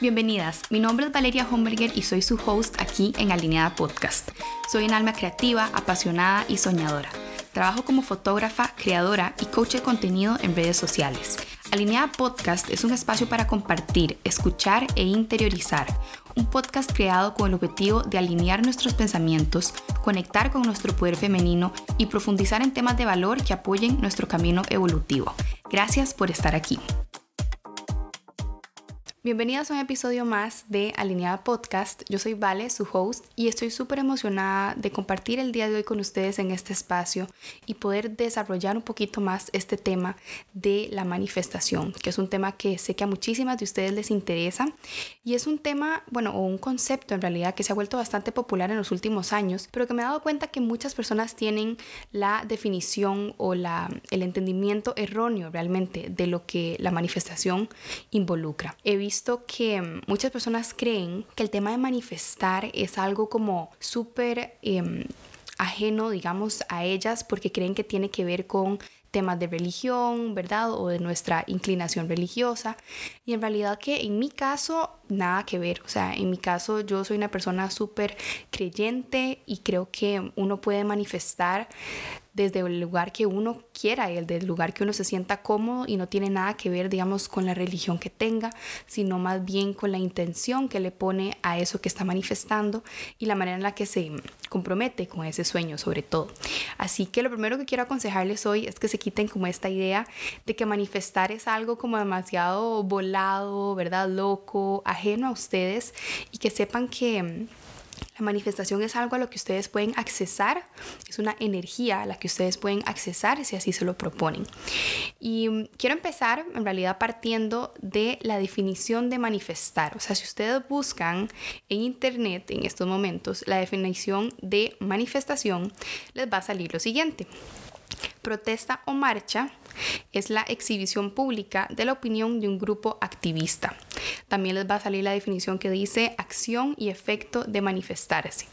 Bienvenidas, mi nombre es Valeria Homberger y soy su host aquí en Alineada Podcast. Soy un alma creativa, apasionada y soñadora. Trabajo como fotógrafa, creadora y coach de contenido en redes sociales. Alineada Podcast es un espacio para compartir, escuchar e interiorizar. Un podcast creado con el objetivo de alinear nuestros pensamientos, conectar con nuestro poder femenino y profundizar en temas de valor que apoyen nuestro camino evolutivo. Gracias por estar aquí. Bienvenidas a un episodio más de Alineada Podcast. Yo soy Vale, su host, y estoy súper emocionada de compartir el día de hoy con ustedes en este espacio y poder desarrollar un poquito más este tema de la manifestación, que es un tema que sé que a muchísimas de ustedes les interesa y es un tema, bueno, o un concepto en realidad que se ha vuelto bastante popular en los últimos años, pero que me he dado cuenta que muchas personas tienen la definición o la, el entendimiento erróneo realmente de lo que la manifestación involucra. He visto que mm, muchas personas creen que el tema de manifestar es algo como súper em, ajeno, digamos, a ellas porque creen que tiene que ver con temas de religión, ¿verdad? O de nuestra inclinación religiosa. Y en realidad que en mi caso, nada que ver. O sea, en mi caso yo soy una persona súper creyente y creo que uno puede manifestar desde el lugar que uno quiera y el lugar que uno se sienta cómodo y no tiene nada que ver, digamos, con la religión que tenga, sino más bien con la intención que le pone a eso que está manifestando y la manera en la que se compromete con ese sueño sobre todo. Así que lo primero que quiero aconsejarles hoy es que se quiten como esta idea de que manifestar es algo como demasiado volado, ¿verdad? Loco, ajeno a ustedes y que sepan que la manifestación es algo a lo que ustedes pueden accesar, es una energía a la que ustedes pueden accesar si así se lo proponen. Y mm, quiero empezar en realidad partiendo de la definición de manifestar. O sea, si ustedes buscan en internet en estos momentos la definición de manifestación, les va a salir lo siguiente. Protesta o marcha es la exhibición pública de la opinión de un grupo activista. También les va a salir la definición que dice acción y efecto de manifestarse.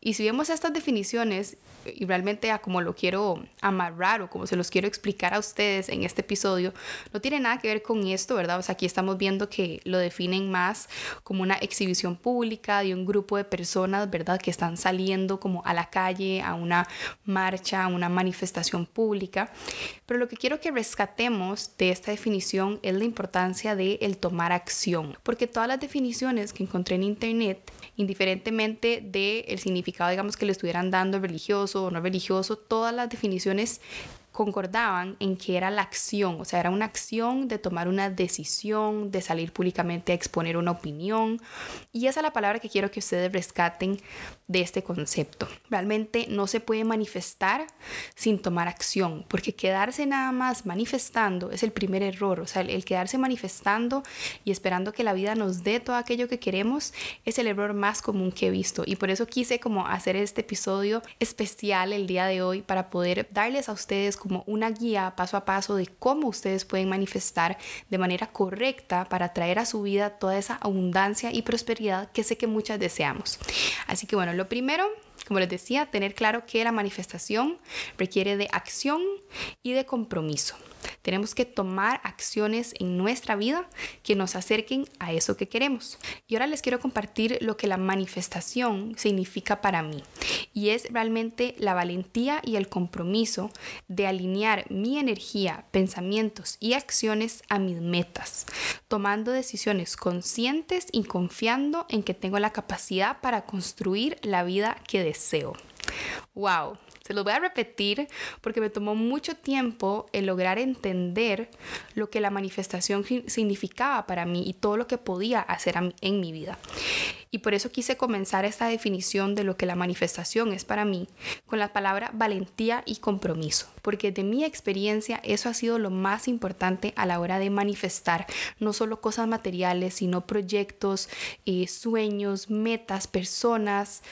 Y si vemos estas definiciones y realmente a como lo quiero amarrar o como se los quiero explicar a ustedes en este episodio, no tiene nada que ver con esto, ¿verdad? O sea, aquí estamos viendo que lo definen más como una exhibición pública de un grupo de personas, ¿verdad? Que están saliendo como a la calle, a una marcha, a una manifestación pública. Pero lo que quiero que rescatemos de esta definición es la importancia de el tomar acción, porque todas las definiciones que encontré en internet, indiferentemente del significado, digamos, que le estuvieran dando religioso, o no religioso, todas las definiciones concordaban en que era la acción, o sea, era una acción de tomar una decisión, de salir públicamente a exponer una opinión. Y esa es la palabra que quiero que ustedes rescaten de este concepto. Realmente no se puede manifestar sin tomar acción, porque quedarse nada más manifestando es el primer error. O sea, el, quedarse manifestando y esperando que la vida nos dé todo aquello que queremos es el error más común que he visto. Y por eso quise como hacer este episodio especial el día de hoy para poder darles a ustedes como una guía paso a paso de cómo ustedes pueden manifestar de manera correcta para traer a su vida toda esa abundancia y prosperidad que sé que muchas deseamos. Así que bueno, lo primero como les decía, tener claro que la manifestación requiere de acción y de compromiso. Tenemos que tomar acciones en nuestra vida que nos acerquen a eso que queremos. Y ahora les quiero compartir lo que la manifestación significa para mí. Y es realmente la valentía y el compromiso de alinear mi energía, pensamientos y acciones a mis metas, tomando decisiones conscientes y confiando en que tengo la capacidad para construir la vida que deseo. ¡Wow! Se lo voy a repetir porque me tomó mucho tiempo el lograr entender lo que la manifestación significaba para mí y todo lo que podía hacer en mi vida. Y por eso quise comenzar esta definición de lo que la manifestación es para mí con la palabra valentía y compromiso, porque de mi experiencia eso ha sido lo más importante a la hora de manifestar no solo cosas materiales, sino proyectos, eh, sueños, metas, personas,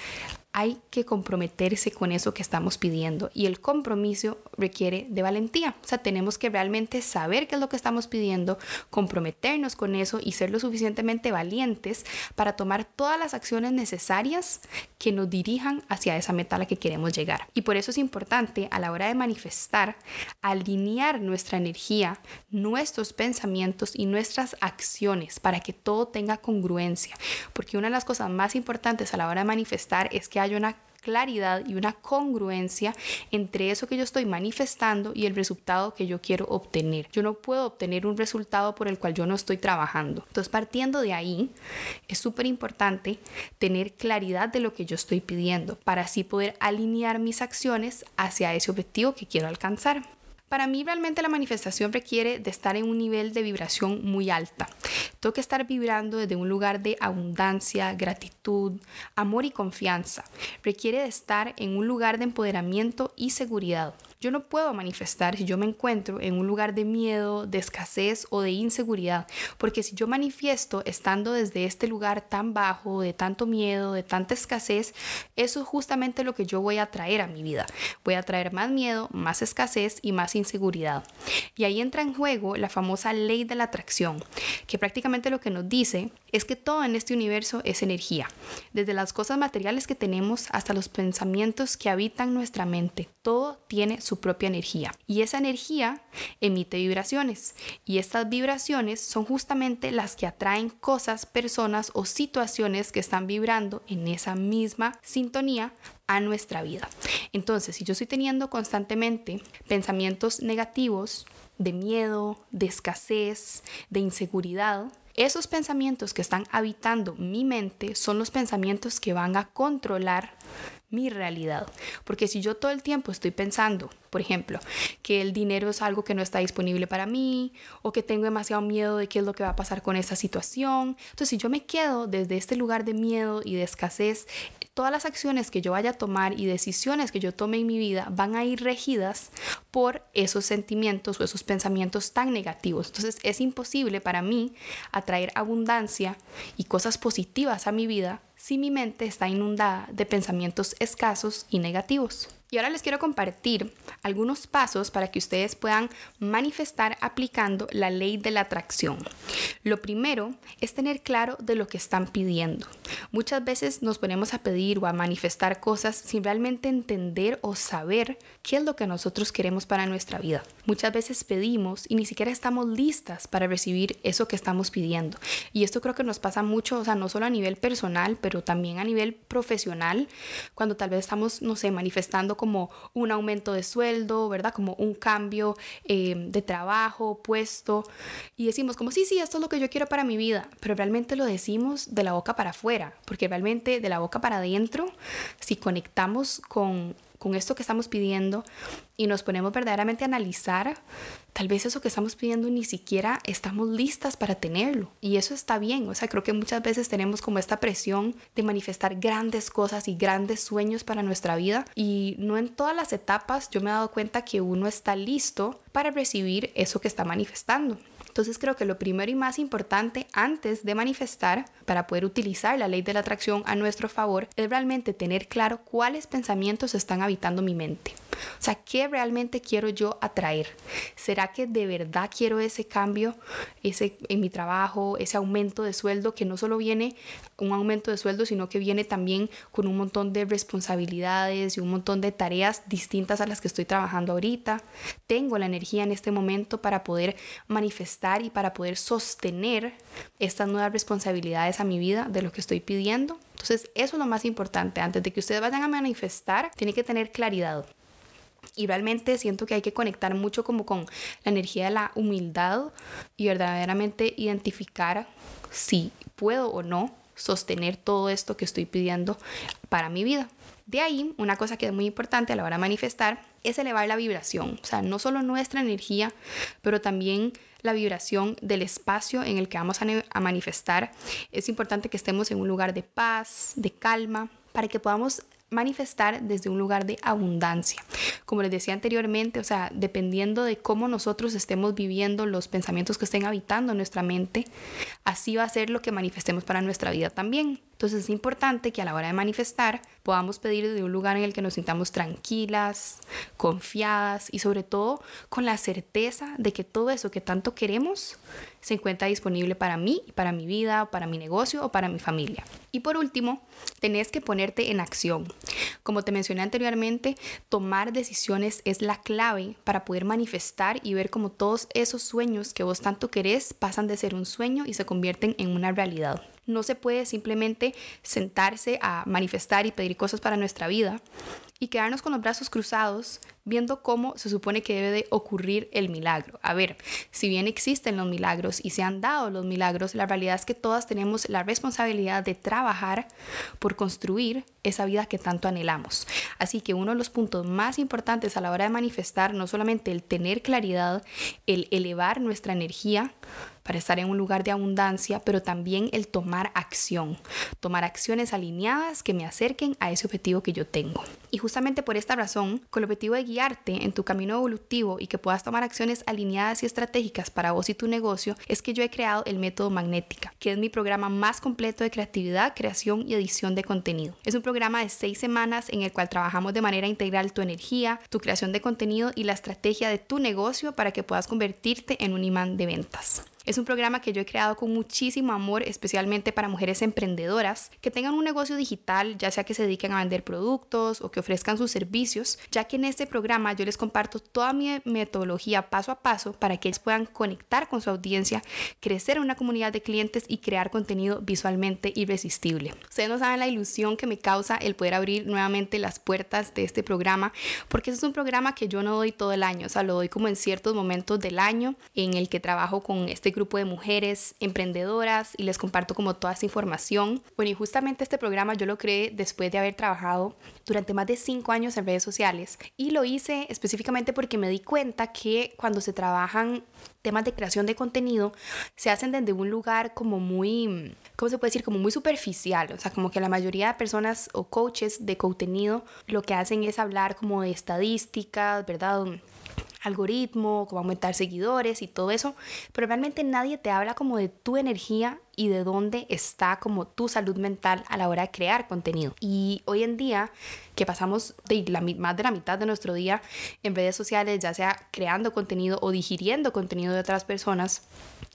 hay que comprometerse con eso que estamos pidiendo y el compromiso requiere de valentía. O sea, tenemos que realmente saber qué es lo que estamos pidiendo, comprometernos con eso y ser lo suficientemente valientes para tomar todas las acciones necesarias que nos dirijan hacia esa meta a la que queremos llegar. Y por eso es importante a la hora de manifestar, alinear nuestra energía, nuestros pensamientos y nuestras acciones para que todo tenga congruencia. Porque una de las cosas más importantes a la hora de manifestar es que haya una claridad y una congruencia entre eso que yo estoy manifestando y el resultado que yo quiero obtener. Yo no puedo obtener un resultado por el cual yo no estoy trabajando. Entonces, partiendo de ahí, es súper importante tener claridad de lo que yo estoy pidiendo para así poder alinear mis acciones hacia ese objetivo que quiero alcanzar. Para mí realmente la manifestación requiere de estar en un nivel de vibración muy alta. Tengo que estar vibrando desde un lugar de abundancia, gratitud, amor y confianza. Requiere de estar en un lugar de empoderamiento y seguridad. Yo no puedo manifestar si yo me encuentro en un lugar de miedo, de escasez o de inseguridad, porque si yo manifiesto estando desde este lugar tan bajo, de tanto miedo, de tanta escasez, eso es justamente lo que yo voy a traer a mi vida. Voy a traer más miedo, más escasez y más inseguridad. Y ahí entra en juego la famosa ley de la atracción, que prácticamente lo que nos dice es que todo en este universo es energía, desde las cosas materiales que tenemos hasta los pensamientos que habitan nuestra mente. Todo tiene su propia energía. Y esa energía emite vibraciones. Y estas vibraciones son justamente las que atraen cosas, personas o situaciones que están vibrando en esa misma sintonía a nuestra vida. Entonces, si yo estoy teniendo constantemente pensamientos negativos, de miedo, de escasez, de inseguridad, esos pensamientos que están habitando mi mente son los pensamientos que van a controlar mi realidad. Porque si yo todo el tiempo estoy pensando, por ejemplo, que el dinero es algo que no está disponible para mí o que tengo demasiado miedo de qué es lo que va a pasar con esta situación, entonces si yo me quedo desde este lugar de miedo y de escasez, todas las acciones que yo vaya a tomar y decisiones que yo tome en mi vida van a ir regidas por esos sentimientos o esos pensamientos tan negativos. Entonces es imposible para mí atraer abundancia y cosas positivas a mi vida si mi mente está inundada de pensamientos escasos y negativos. Y ahora les quiero compartir algunos pasos para que ustedes puedan manifestar aplicando la ley de la atracción. Lo primero es tener claro de lo que están pidiendo. Muchas veces nos ponemos a pedir o a manifestar cosas sin realmente entender o saber qué es lo que nosotros queremos para nuestra vida. Muchas veces pedimos y ni siquiera estamos listas para recibir eso que estamos pidiendo. Y esto creo que nos pasa mucho, o sea, no solo a nivel personal, pero también a nivel profesional, cuando tal vez estamos, no sé, manifestando como un aumento de sueldo, ¿verdad? Como un cambio eh, de trabajo, puesto. Y decimos como, sí, sí, esto es lo que yo quiero para mi vida, pero realmente lo decimos de la boca para afuera, porque realmente de la boca para adentro, si conectamos con con esto que estamos pidiendo y nos ponemos verdaderamente a analizar, tal vez eso que estamos pidiendo ni siquiera estamos listas para tenerlo. Y eso está bien. O sea, creo que muchas veces tenemos como esta presión de manifestar grandes cosas y grandes sueños para nuestra vida. Y no en todas las etapas yo me he dado cuenta que uno está listo para recibir eso que está manifestando. Entonces creo que lo primero y más importante antes de manifestar, para poder utilizar la ley de la atracción a nuestro favor, es realmente tener claro cuáles pensamientos están habitando mi mente. O sea, ¿qué realmente quiero yo atraer? ¿Será que de verdad quiero ese cambio ese, en mi trabajo, ese aumento de sueldo que no solo viene un aumento de sueldo, sino que viene también con un montón de responsabilidades y un montón de tareas distintas a las que estoy trabajando ahorita? Tengo la energía en este momento para poder manifestar y para poder sostener estas nuevas responsabilidades a mi vida de lo que estoy pidiendo. Entonces, eso es lo más importante. Antes de que ustedes vayan a manifestar, tienen que tener claridad. Y realmente siento que hay que conectar mucho como con la energía de la humildad y verdaderamente identificar si puedo o no sostener todo esto que estoy pidiendo para mi vida. De ahí, una cosa que es muy importante a la hora de manifestar es elevar la vibración, o sea, no solo nuestra energía, pero también la vibración del espacio en el que vamos a, a manifestar. Es importante que estemos en un lugar de paz, de calma, para que podamos manifestar desde un lugar de abundancia. Como les decía anteriormente, o sea, dependiendo de cómo nosotros estemos viviendo los pensamientos que estén habitando nuestra mente, así va a ser lo que manifestemos para nuestra vida también. Entonces es importante que a la hora de manifestar podamos pedir de un lugar en el que nos sintamos tranquilas, confiadas y sobre todo con la certeza de que todo eso que tanto queremos se encuentra disponible para mí, para mi vida, para mi negocio o para mi familia. Y por último, tenés que ponerte en acción. Como te mencioné anteriormente, tomar decisiones es la clave para poder manifestar y ver cómo todos esos sueños que vos tanto querés pasan de ser un sueño y se convierten en una realidad. No se puede simplemente sentarse a manifestar y pedir cosas para nuestra vida y quedarnos con los brazos cruzados viendo cómo se supone que debe de ocurrir el milagro. A ver, si bien existen los milagros y se han dado los milagros, la realidad es que todas tenemos la responsabilidad de trabajar por construir esa vida que tanto anhelamos. Así que uno de los puntos más importantes a la hora de manifestar, no solamente el tener claridad, el elevar nuestra energía, para estar en un lugar de abundancia, pero también el tomar acción, tomar acciones alineadas que me acerquen a ese objetivo que yo tengo. Y justamente por esta razón, con el objetivo de guiarte en tu camino evolutivo y que puedas tomar acciones alineadas y estratégicas para vos y tu negocio, es que yo he creado el método Magnética, que es mi programa más completo de creatividad, creación y edición de contenido. Es un programa de seis semanas en el cual trabajamos de manera integral tu energía, tu creación de contenido y la estrategia de tu negocio para que puedas convertirte en un imán de ventas. Es un programa que yo he creado con muchísimo amor, especialmente para mujeres emprendedoras que tengan un negocio digital, ya sea que se dediquen a vender productos o que ofrezcan sus servicios, ya que en este programa yo les comparto toda mi metodología paso a paso para que ellos puedan conectar con su audiencia, crecer una comunidad de clientes y crear contenido visualmente irresistible. Ustedes no saben la ilusión que me causa el poder abrir nuevamente las puertas de este programa, porque es un programa que yo no doy todo el año, o sea, lo doy como en ciertos momentos del año en el que trabajo con este grupo de mujeres emprendedoras y les comparto como toda esta información. Bueno, y justamente este programa yo lo creé después de haber trabajado durante más de cinco años en redes sociales y lo hice específicamente porque me di cuenta que cuando se trabajan temas de creación de contenido se hacen desde un lugar como muy, ¿cómo se puede decir? Como muy superficial, o sea, como que la mayoría de personas o coaches de contenido lo que hacen es hablar como de estadísticas, ¿verdad? Algoritmo, cómo aumentar seguidores y todo eso, pero realmente nadie te habla como de tu energía y de dónde está como tu salud mental a la hora de crear contenido. Y hoy en día, que pasamos de la, más de la mitad de nuestro día en redes sociales, ya sea creando contenido o digiriendo contenido de otras personas,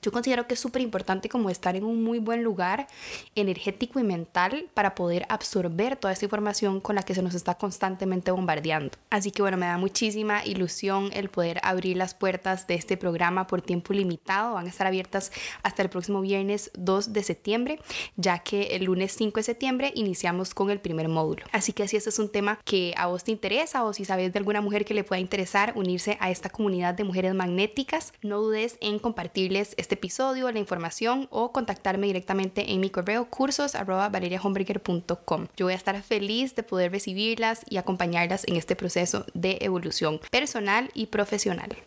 yo considero que es súper importante como estar en un muy buen lugar energético y mental para poder absorber toda esta información con la que se nos está constantemente bombardeando. Así que bueno, me da muchísima ilusión el poder abrir las puertas de este programa por tiempo limitado. Van a estar abiertas hasta el próximo viernes 2 de septiembre, ya que el lunes 5 de septiembre iniciamos con el primer módulo. Así que si este es un tema que a vos te interesa o si sabes de alguna mujer que le pueda interesar unirse a esta comunidad de mujeres magnéticas, no dudes en compartirles este episodio, la información o contactarme directamente en mi correo cursos Yo voy a estar feliz de poder recibirlas y acompañarlas en este proceso de evolución personal y profesional.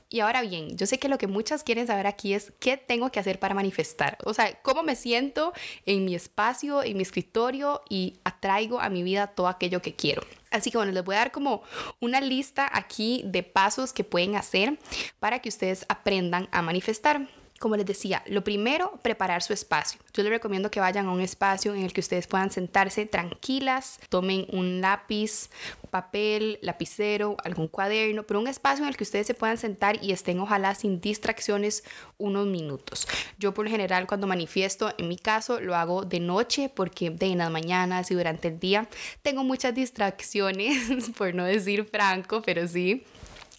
Y ahora bien, yo sé que lo que muchas quieren saber aquí es qué tengo que hacer para manifestar. O sea, cómo me siento en mi espacio, en mi escritorio y atraigo a mi vida todo aquello que quiero. Así que bueno, les voy a dar como una lista aquí de pasos que pueden hacer para que ustedes aprendan a manifestar. Como les decía, lo primero, preparar su espacio. Yo les recomiendo que vayan a un espacio en el que ustedes puedan sentarse tranquilas, tomen un lápiz, papel, lapicero, algún cuaderno, pero un espacio en el que ustedes se puedan sentar y estén ojalá sin distracciones unos minutos. Yo por lo general cuando manifiesto, en mi caso, lo hago de noche porque de en las mañanas y durante el día tengo muchas distracciones, por no decir franco, pero sí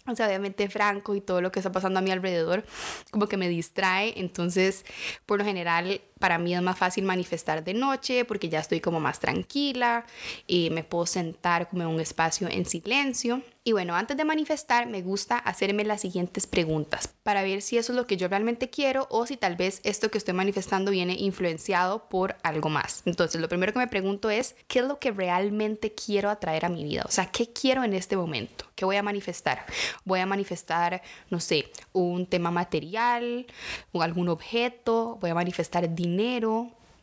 o sea, obviamente Franco y todo lo que está pasando a mi alrededor como que me distrae, entonces por lo general para mí es más fácil manifestar de noche porque ya estoy como más tranquila y me puedo sentar como en un espacio en silencio. Y bueno, antes de manifestar me gusta hacerme las siguientes preguntas para ver si eso es lo que yo realmente quiero o si tal vez esto que estoy manifestando viene influenciado por algo más. Entonces, lo primero que me pregunto es, ¿qué es lo que realmente quiero atraer a mi vida? O sea, ¿qué quiero en este momento? ¿Qué voy a manifestar? Voy a manifestar, no sé, un tema material, o algún objeto, voy a manifestar dinero,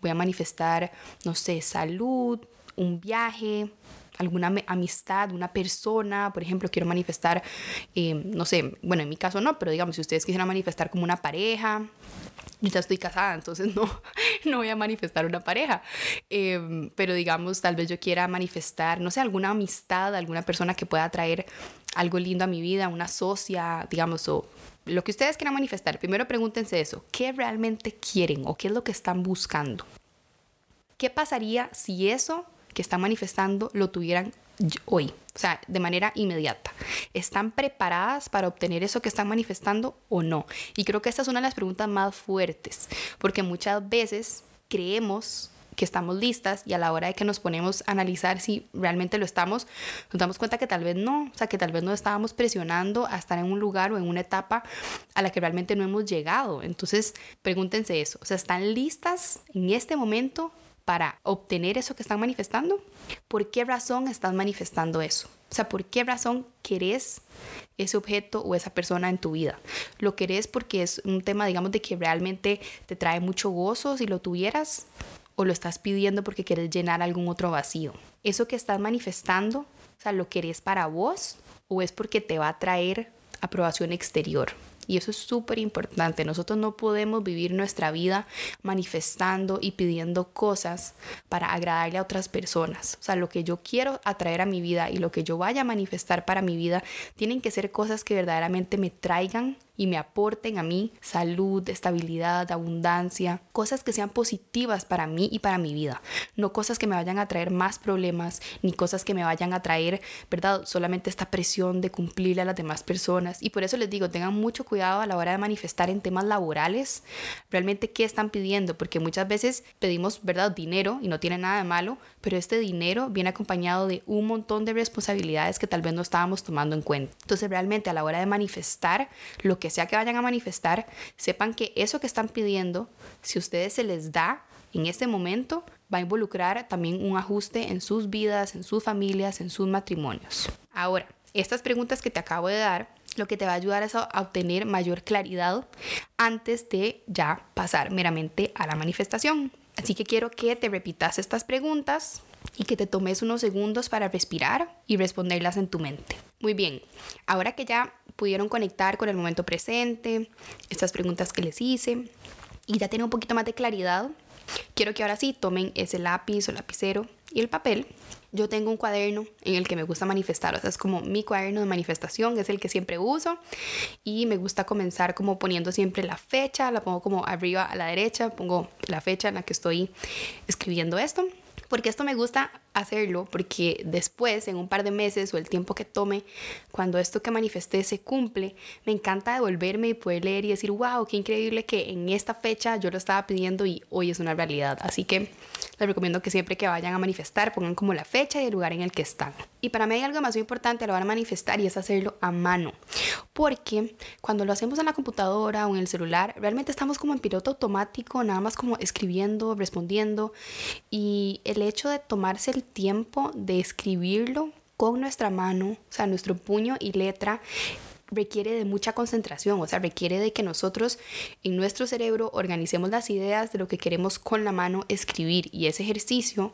voy a manifestar, no sé, salud, un viaje, alguna amistad, una persona, por ejemplo, quiero manifestar, eh, no sé, bueno, en mi caso no, pero digamos, si ustedes quisieran manifestar como una pareja, yo ya estoy casada, entonces no, no voy a manifestar una pareja, em, pero digamos, tal vez yo quiera manifestar, no sé, alguna amistad, alguna persona que pueda traer algo lindo a mi vida, una socia, digamos, o lo que ustedes quieran manifestar, primero pregúntense eso, ¿qué realmente quieren o qué es lo que están buscando? ¿Qué pasaría si eso que están manifestando lo tuvieran hoy? O sea, de manera inmediata. ¿Están preparadas para obtener eso que están manifestando o no? Y creo que esta es una de las preguntas más fuertes, porque muchas veces creemos que estamos listas y a la hora de que nos ponemos a analizar si realmente lo estamos, nos damos cuenta que tal vez no, o sea, que tal vez no estábamos presionando a estar en un lugar o en una etapa a la que realmente no hemos llegado. Entonces, pregúntense eso, o sea, ¿están listas en este momento para obtener eso que están manifestando? ¿Por qué razón estás manifestando eso? O sea, ¿por qué razón querés ese objeto o esa persona en tu vida? ¿Lo querés porque es un tema, digamos, de que realmente te trae mucho gozo si lo tuvieras? O lo estás pidiendo porque quieres llenar algún otro vacío. Eso que estás manifestando, o sea, lo querés para vos o es porque te va a traer aprobación exterior. Y eso es súper importante. Nosotros no podemos vivir nuestra vida manifestando y pidiendo cosas para agradarle a otras personas. O sea, lo que yo quiero atraer a mi vida y lo que yo vaya a manifestar para mi vida tienen que ser cosas que verdaderamente me traigan y me aporten a mí salud, estabilidad, abundancia, cosas que sean positivas para mí y para mi vida, no cosas que me vayan a traer más problemas, ni cosas que me vayan a traer, ¿verdad? Solamente esta presión de cumplirle a las demás personas. Y por eso les digo, tengan mucho cuidado a la hora de manifestar en temas laborales, realmente qué están pidiendo, porque muchas veces pedimos, ¿verdad? Dinero y no tiene nada de malo, pero este dinero viene acompañado de un montón de responsabilidades que tal vez no estábamos tomando en cuenta. Entonces realmente a la hora de manifestar lo que sea que vayan a manifestar, sepan que eso que están pidiendo, si ustedes se les da en este momento, va a involucrar también un ajuste en sus vidas, en sus familias, en sus matrimonios. Ahora, estas preguntas que te acabo de dar, lo que te va a ayudar es a obtener mayor claridad antes de ya pasar meramente a la manifestación. Así que quiero que te repitas estas preguntas y que te tomes unos segundos para respirar y responderlas en tu mente. Muy bien, ahora que ya pudieron conectar con el momento presente, estas preguntas que les hice y ya tienen un poquito más de claridad, quiero que ahora sí tomen ese lápiz o lapicero y el papel. Yo tengo un cuaderno en el que me gusta manifestar, o sea, es como mi cuaderno de manifestación, es el que siempre uso y me gusta comenzar como poniendo siempre la fecha, la pongo como arriba a la derecha, pongo la fecha en la que estoy escribiendo esto porque esto me gusta hacerlo porque después, en un par de meses o el tiempo que tome, cuando esto que manifesté se cumple, me encanta devolverme y poder leer y decir, wow, qué increíble que en esta fecha yo lo estaba pidiendo y hoy es una realidad. Así que les recomiendo que siempre que vayan a manifestar pongan como la fecha y el lugar en el que están. Y para mí hay algo más importante a la hora de manifestar y es hacerlo a mano. Porque cuando lo hacemos en la computadora o en el celular, realmente estamos como en piloto automático, nada más como escribiendo, respondiendo. Y el hecho de tomarse el tiempo de escribirlo con nuestra mano, o sea, nuestro puño y letra, requiere de mucha concentración, o sea, requiere de que nosotros en nuestro cerebro organicemos las ideas de lo que queremos con la mano escribir y ese ejercicio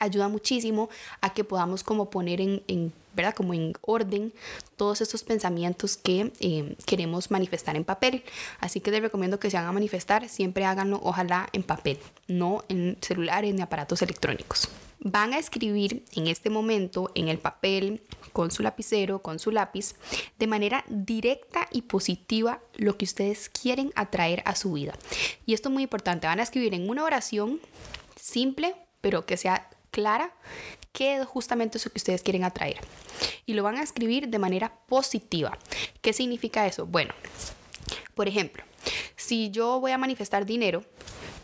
ayuda muchísimo a que podamos como poner en, ¿verdad? Como en orden todos estos pensamientos que eh, queremos manifestar en papel. Así que les recomiendo que se hagan a manifestar, siempre háganlo ojalá en papel, no en celulares ni aparatos electrónicos. Van a escribir en este momento en el papel, con su lapicero, con su lápiz, de manera directa y positiva lo que ustedes quieren atraer a su vida. Y esto es muy importante, van a escribir en una oración simple, pero que sea clara qué es justamente eso que ustedes quieren atraer. Y lo van a escribir de manera positiva. ¿Qué significa eso? Bueno, por ejemplo, si yo voy a manifestar dinero,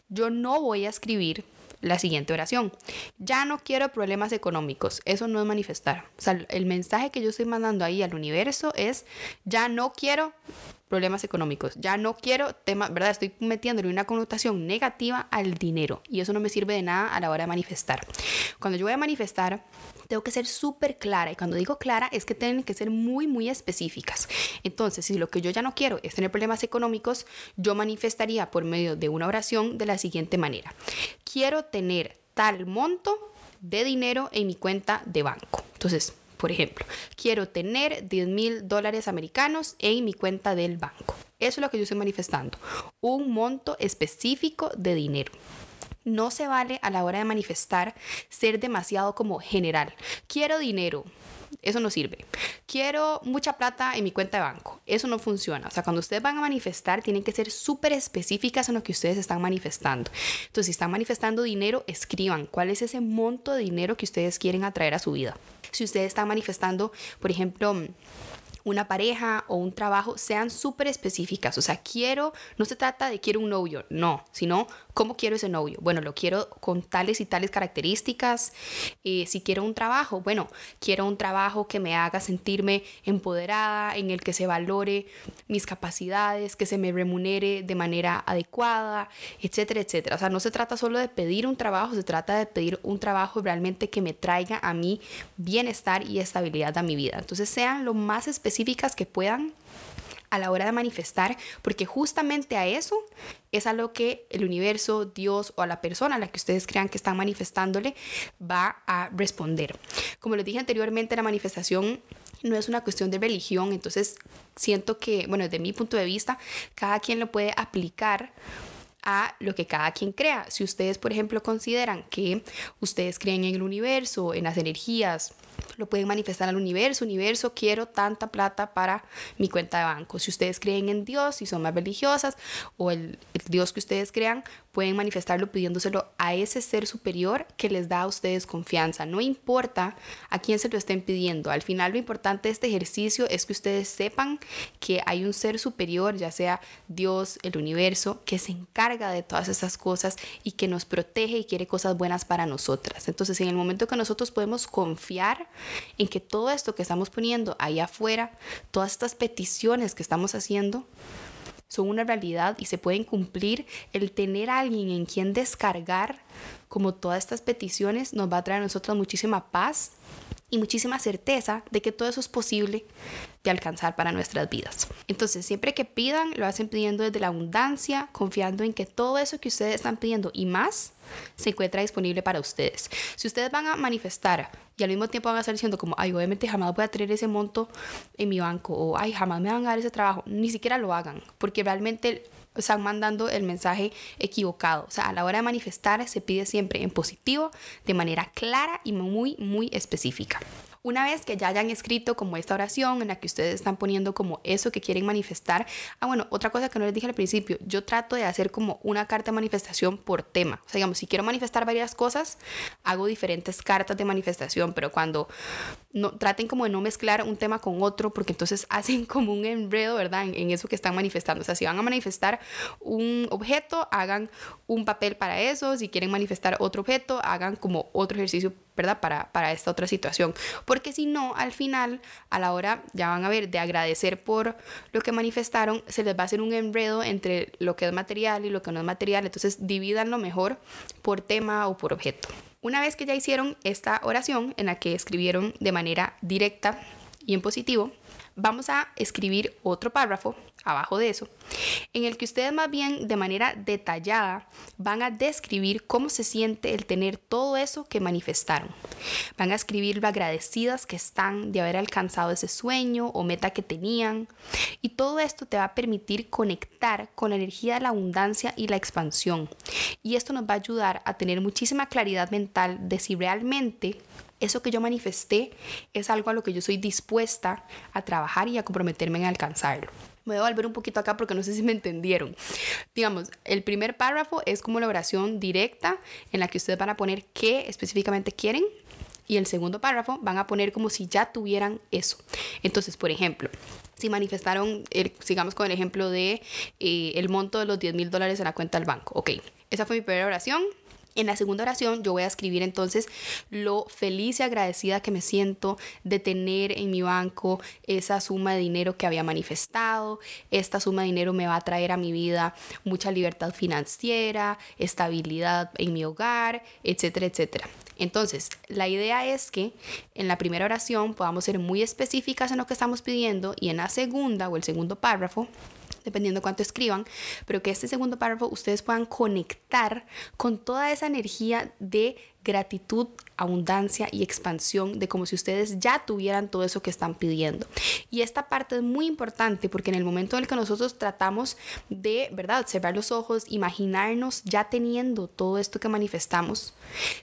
yo no voy a escribir la siguiente oración. Ya no quiero problemas económicos. Eso no es manifestar. O sea, el mensaje que yo estoy mandando ahí al universo es, ya no quiero problemas económicos. Ya no quiero temas, ¿verdad? Estoy metiéndole una connotación negativa al dinero y eso no me sirve de nada a la hora de manifestar. Cuando yo voy a manifestar, tengo que ser súper clara y cuando digo clara es que tienen que ser muy, muy específicas. Entonces, si lo que yo ya no quiero es tener problemas económicos, yo manifestaría por medio de una oración de la siguiente manera. Quiero tener tal monto de dinero en mi cuenta de banco. Entonces, por ejemplo, quiero tener 10 mil dólares americanos en mi cuenta del banco. Eso es lo que yo estoy manifestando. Un monto específico de dinero. No se vale a la hora de manifestar ser demasiado como general. Quiero dinero. Eso no sirve. Quiero mucha plata en mi cuenta de banco. Eso no funciona. O sea, cuando ustedes van a manifestar, tienen que ser súper específicas en lo que ustedes están manifestando. Entonces, si están manifestando dinero, escriban cuál es ese monto de dinero que ustedes quieren atraer a su vida. Si ustedes están manifestando, por ejemplo, una pareja o un trabajo sean súper específicas. O sea, quiero, no se trata de quiero un novio, no, sino cómo quiero ese novio. Bueno, lo quiero con tales y tales características. Eh, si quiero un trabajo, bueno, quiero un trabajo que me haga sentirme empoderada, en el que se valore mis capacidades, que se me remunere de manera adecuada, etcétera, etcétera. O sea, no se trata solo de pedir un trabajo, se trata de pedir un trabajo realmente que me traiga a mí bienestar y estabilidad a mi vida. Entonces, sean lo más específicos que puedan a la hora de manifestar, porque justamente a eso es a lo que el universo, Dios o a la persona a la que ustedes crean que están manifestándole va a responder. Como les dije anteriormente, la manifestación no es una cuestión de religión, entonces siento que, bueno, desde mi punto de vista, cada quien lo puede aplicar a lo que cada quien crea. Si ustedes, por ejemplo, consideran que ustedes creen en el universo, en las energías, lo pueden manifestar al universo. Universo, quiero tanta plata para mi cuenta de banco. Si ustedes creen en Dios, si son más religiosas, o el, el Dios que ustedes crean, pueden manifestarlo pidiéndoselo a ese ser superior que les da a ustedes confianza. No importa a quién se lo estén pidiendo. Al final lo importante de este ejercicio es que ustedes sepan que hay un ser superior, ya sea Dios, el universo, que se encarga de todas esas cosas y que nos protege y quiere cosas buenas para nosotras. Entonces, en el momento que nosotros podemos confiar en que todo esto que estamos poniendo ahí afuera, todas estas peticiones que estamos haciendo, son una realidad y se pueden cumplir, el tener a alguien en quien descargar como todas estas peticiones nos va a traer a nosotros muchísima paz y muchísima certeza de que todo eso es posible de alcanzar para nuestras vidas. Entonces, siempre que pidan, lo hacen pidiendo desde la abundancia, confiando en que todo eso que ustedes están pidiendo y más se encuentra disponible para ustedes. Si ustedes van a manifestar y al mismo tiempo van a estar diciendo como, ay, obviamente jamás voy a tener ese monto en mi banco o, ay, jamás me van a dar ese trabajo, ni siquiera lo hagan, porque realmente están mandando el mensaje equivocado. O sea, a la hora de manifestar se pide siempre en positivo, de manera clara y muy, muy específica. Una vez que ya hayan escrito como esta oración en la que ustedes están poniendo como eso que quieren manifestar, ah bueno, otra cosa que no les dije al principio, yo trato de hacer como una carta de manifestación por tema. O sea, digamos, si quiero manifestar varias cosas, hago diferentes cartas de manifestación, pero cuando traten como de no mezclar un tema con otro, porque entonces hacen como un enredo, ¿verdad? En, en eso que están manifestando. O sea, si van a manifestar un objeto, hagan un papel para eso. Si quieren manifestar otro objeto, hagan como otro ejercicio ¿verdad? Para, para esta otra situación. Porque si no, al final, a la hora, ya van a ver, de agradecer por lo que manifestaron, se les va a hacer un enredo entre lo que es material y lo que no es material. Entonces, divídanlo mejor por tema o por objeto. Una vez que ya hicieron esta oración en la que escribieron de manera directa y en positivo, vamos a escribir otro párrafo abajo de eso, en el que ustedes más bien de manera detallada van a describir cómo se siente el tener todo eso que manifestaron. Van a escribir lo agradecidas que están de haber alcanzado ese sueño o meta que tenían. Y todo esto te va a permitir conectar con la energía de la abundancia y la expansión. Y esto nos va a ayudar a tener muchísima claridad mental de si realmente eso que yo manifesté es algo a lo que yo soy dispuesta a trabajar y a comprometerme en alcanzarlo. Me voy a volver un poquito acá porque no sé si me entendieron. Digamos, el primer párrafo es como la oración directa en la que ustedes van a poner qué específicamente quieren. Y el segundo párrafo van a poner como si ya tuvieran eso. Entonces, por ejemplo, si manifestaron, el, sigamos con el ejemplo de eh, el monto de los 10 mil dólares en la cuenta del banco. Ok, esa fue mi primera oración. En la segunda oración yo voy a escribir entonces lo feliz y agradecida que me siento de tener en mi banco esa suma de dinero que había manifestado. Esta suma de dinero me va a traer a mi vida mucha libertad financiera, estabilidad en mi hogar, etcétera, etcétera. Entonces, la idea es que en la primera oración podamos ser muy específicas en lo que estamos pidiendo y en la segunda o el segundo párrafo dependiendo cuánto escriban, pero que este segundo párrafo ustedes puedan conectar con toda esa energía de gratitud, abundancia y expansión de como si ustedes ya tuvieran todo eso que están pidiendo. Y esta parte es muy importante porque en el momento en el que nosotros tratamos de, ¿verdad?, cerrar los ojos, imaginarnos ya teniendo todo esto que manifestamos,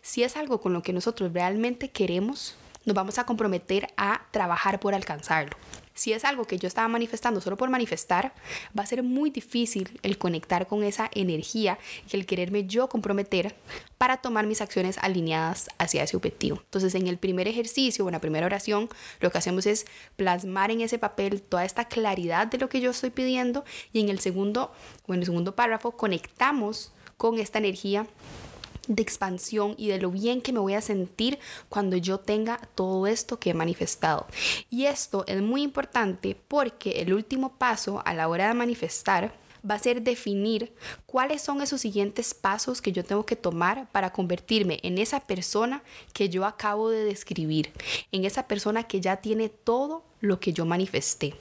si es algo con lo que nosotros realmente queremos, nos vamos a comprometer a trabajar por alcanzarlo. Si es algo que yo estaba manifestando solo por manifestar, va a ser muy difícil el conectar con esa energía y el quererme yo comprometer para tomar mis acciones alineadas hacia ese objetivo. Entonces, en el primer ejercicio o en la primera oración, lo que hacemos es plasmar en ese papel toda esta claridad de lo que yo estoy pidiendo y en el segundo o en el segundo párrafo conectamos con esta energía de expansión y de lo bien que me voy a sentir cuando yo tenga todo esto que he manifestado. Y esto es muy importante porque el último paso a la hora de manifestar va a ser definir cuáles son esos siguientes pasos que yo tengo que tomar para convertirme en esa persona que yo acabo de describir, en esa persona que ya tiene todo lo que yo manifesté.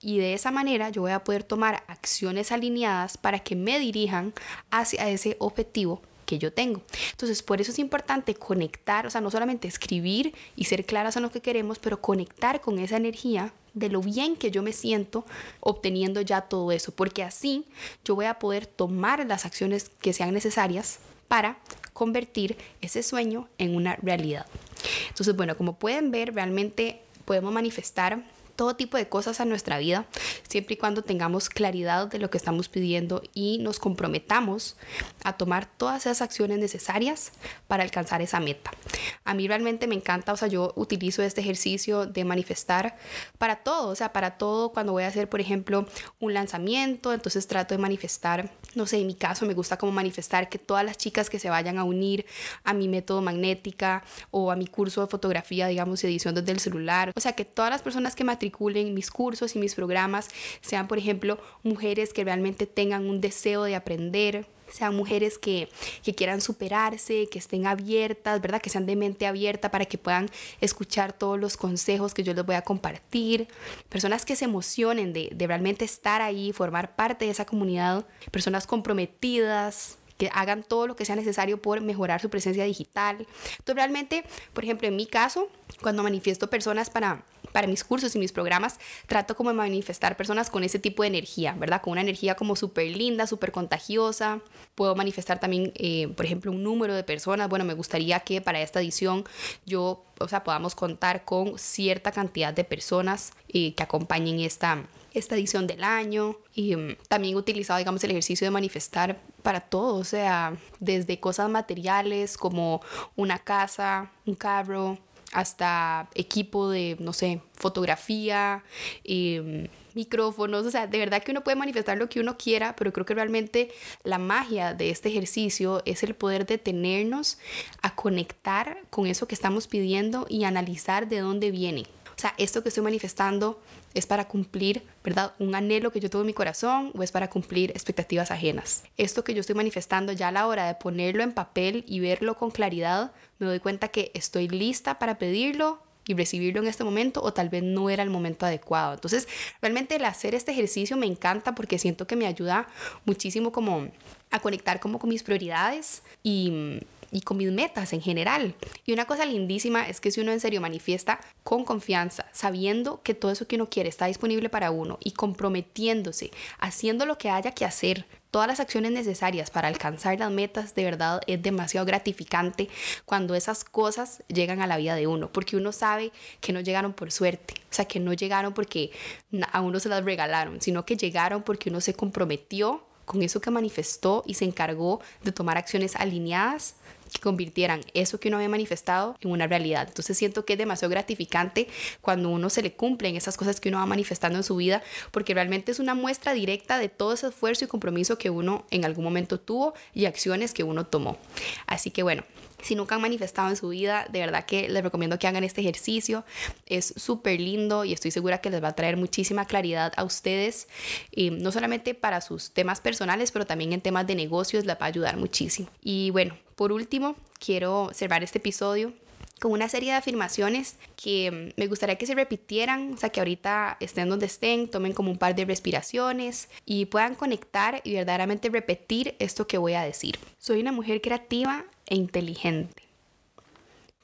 Y de esa manera yo voy a poder tomar acciones alineadas para que me dirijan hacia ese objetivo que yo tengo. Entonces, por eso es importante conectar, o sea, no solamente escribir y ser claras en lo que queremos, pero conectar con esa energía de lo bien que yo me siento obteniendo ya todo eso, porque así yo voy a poder tomar las acciones que sean necesarias para convertir ese sueño en una realidad. Entonces, bueno, como pueden ver, realmente podemos manifestar todo tipo de cosas a nuestra vida, siempre y cuando tengamos claridad de lo que estamos pidiendo y nos comprometamos a tomar todas esas acciones necesarias para alcanzar esa meta. A mí realmente me encanta, o sea, yo utilizo este ejercicio de manifestar para todo, o sea, para todo cuando voy a hacer, por ejemplo, un lanzamiento, entonces trato de manifestar, no sé, en mi caso me gusta como manifestar que todas las chicas que se vayan a unir a mi método magnética o a mi curso de fotografía, digamos, edición desde el celular, o sea, que todas las personas que matriculen mis cursos y mis programas sean, por ejemplo, mujeres que realmente tengan un deseo de aprender, sean mujeres que, quieran superarse, que estén abiertas, ¿verdad? Que sean de mente abierta para que puedan escuchar todos los consejos que yo les voy a compartir. Personas que se emocionen de, de realmente estar ahí, formar parte de esa comunidad. Personas comprometidas, que hagan todo lo que sea necesario por mejorar su presencia digital. Entonces realmente, por ejemplo, en mi caso, cuando manifiesto personas para para mis cursos y mis programas trato como de manifestar personas con ese tipo de energía, ¿verdad? Con una energía como súper linda, súper contagiosa. Puedo manifestar también, eh, por ejemplo, un número de personas. Bueno, me gustaría que para esta edición yo, o sea, podamos contar con cierta cantidad de personas eh, que acompañen esta, esta edición del año. Y mm, también he utilizado, digamos, el ejercicio de manifestar para todo, o sea, desde cosas materiales como una casa, un carro, hasta equipo de, no sé, fotografía, em, micrófonos, o sea, de verdad que uno puede manifestar lo que uno quiera, pero creo que realmente la magia de este ejercicio es el poder detenernos a conectar con eso que estamos pidiendo y analizar de dónde viene. Sea, esto que estoy manifestando es para cumplir, ¿verdad? Un anhelo que yo tengo en mi corazón o es para cumplir expectativas ajenas. Esto que yo estoy manifestando ya a la hora de ponerlo en papel y verlo con claridad, me doy cuenta que estoy lista para pedirlo y recibirlo en este momento o tal vez no era el momento adecuado. Entonces, realmente el hacer este ejercicio me encanta porque siento que me ayuda muchísimo como a conectar como con mis prioridades y y con mis metas en general. Y una cosa lindísima es que si uno en serio manifiesta con confianza, sabiendo que todo eso que uno quiere está disponible para uno y comprometiéndose, haciendo lo que haya que hacer, todas las acciones necesarias para alcanzar las metas, de verdad es demasiado gratificante cuando esas cosas llegan a la vida de uno, porque uno sabe que no llegaron por suerte, o sea, que no llegaron porque a uno se las regalaron, sino que llegaron porque uno se comprometió con eso que manifestó y se encargó de tomar acciones alineadas que convirtieran eso que uno había manifestado en una realidad. Entonces siento que es demasiado gratificante cuando uno se le cumplen esas cosas que uno va manifestando en su vida, porque realmente es una muestra directa de todo ese esfuerzo y compromiso que uno en algún momento tuvo y acciones que uno tomó. Así que bueno, si nunca han manifestado en su vida, de verdad que les recomiendo que hagan este ejercicio. Es súper lindo y estoy segura que les va a traer muchísima claridad a ustedes, y no solamente para sus temas personales, pero también en temas de negocios les va a ayudar muchísimo. Y bueno, por último, quiero cerrar este episodio con una serie de afirmaciones que mm, me gustaría que se repitieran, o sea, que ahorita estén donde estén, tomen como un par de respiraciones y puedan conectar y verdaderamente repetir esto que voy a decir. Soy una mujer creativa e inteligente.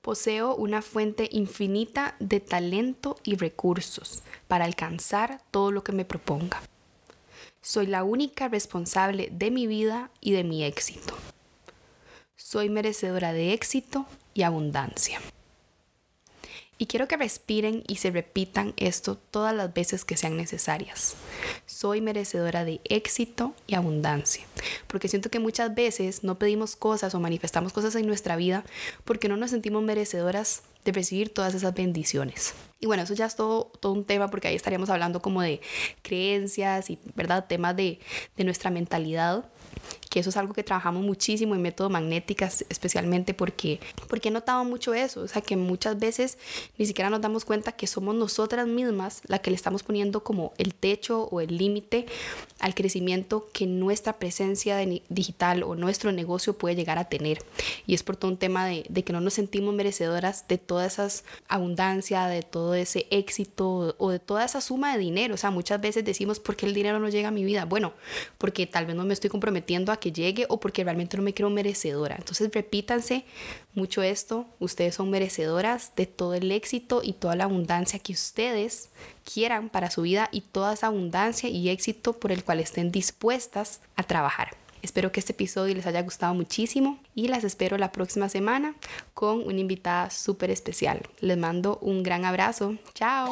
Poseo una fuente infinita de talento y recursos para alcanzar todo lo que me proponga. Soy la única responsable de mi vida y de mi éxito. Soy merecedora de éxito y abundancia. Y quiero que respiren y se repitan esto todas las veces que sean necesarias. Soy merecedora de éxito y abundancia. Porque siento que muchas veces no pedimos cosas o manifestamos cosas en nuestra vida porque no nos sentimos merecedoras de recibir todas esas bendiciones. Y bueno, eso ya es todo, todo un tema porque ahí estaríamos hablando como de creencias y, ¿verdad? Temas de, de nuestra mentalidad que eso es algo que trabajamos muchísimo en método magnéticas, especialmente porque, porque he notado mucho eso, o sea que muchas veces ni siquiera nos damos cuenta que somos nosotras mismas la que le estamos poniendo como el techo o el límite al crecimiento que nuestra presencia digital o nuestro negocio puede llegar a tener. Y es por todo un tema de, de que no nos sentimos merecedoras de toda esa abundancia, de todo ese éxito o de toda esa suma de dinero. O sea, muchas veces decimos, ¿por qué el dinero no llega a mi vida? Bueno, porque tal vez no me estoy comprometiendo a que llegue o porque realmente no me creo merecedora. Entonces repítanse mucho esto, ustedes son merecedoras de todo el éxito y toda la abundancia que ustedes quieran para su vida y toda esa abundancia y éxito por el cual estén dispuestas a trabajar. Espero que este episodio les haya gustado muchísimo y las espero la próxima semana con una invitada súper especial. Les mando un gran abrazo. Chao.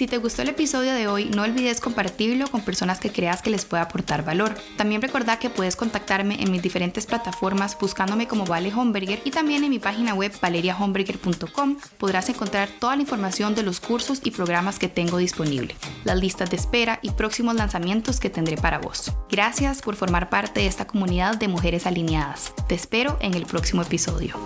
Si te gustó el episodio de hoy, no olvides compartirlo con personas que creas que les pueda aportar valor. También recuerda que puedes contactarme en mis diferentes plataformas buscándome como Vale Homberger y también en mi página web valeriahomberger.com podrás encontrar toda la información de los cursos y programas que tengo disponible, las listas de espera y próximos lanzamientos que tendré para vos. Gracias por formar parte de esta comunidad de mujeres alineadas. Te espero en el próximo episodio.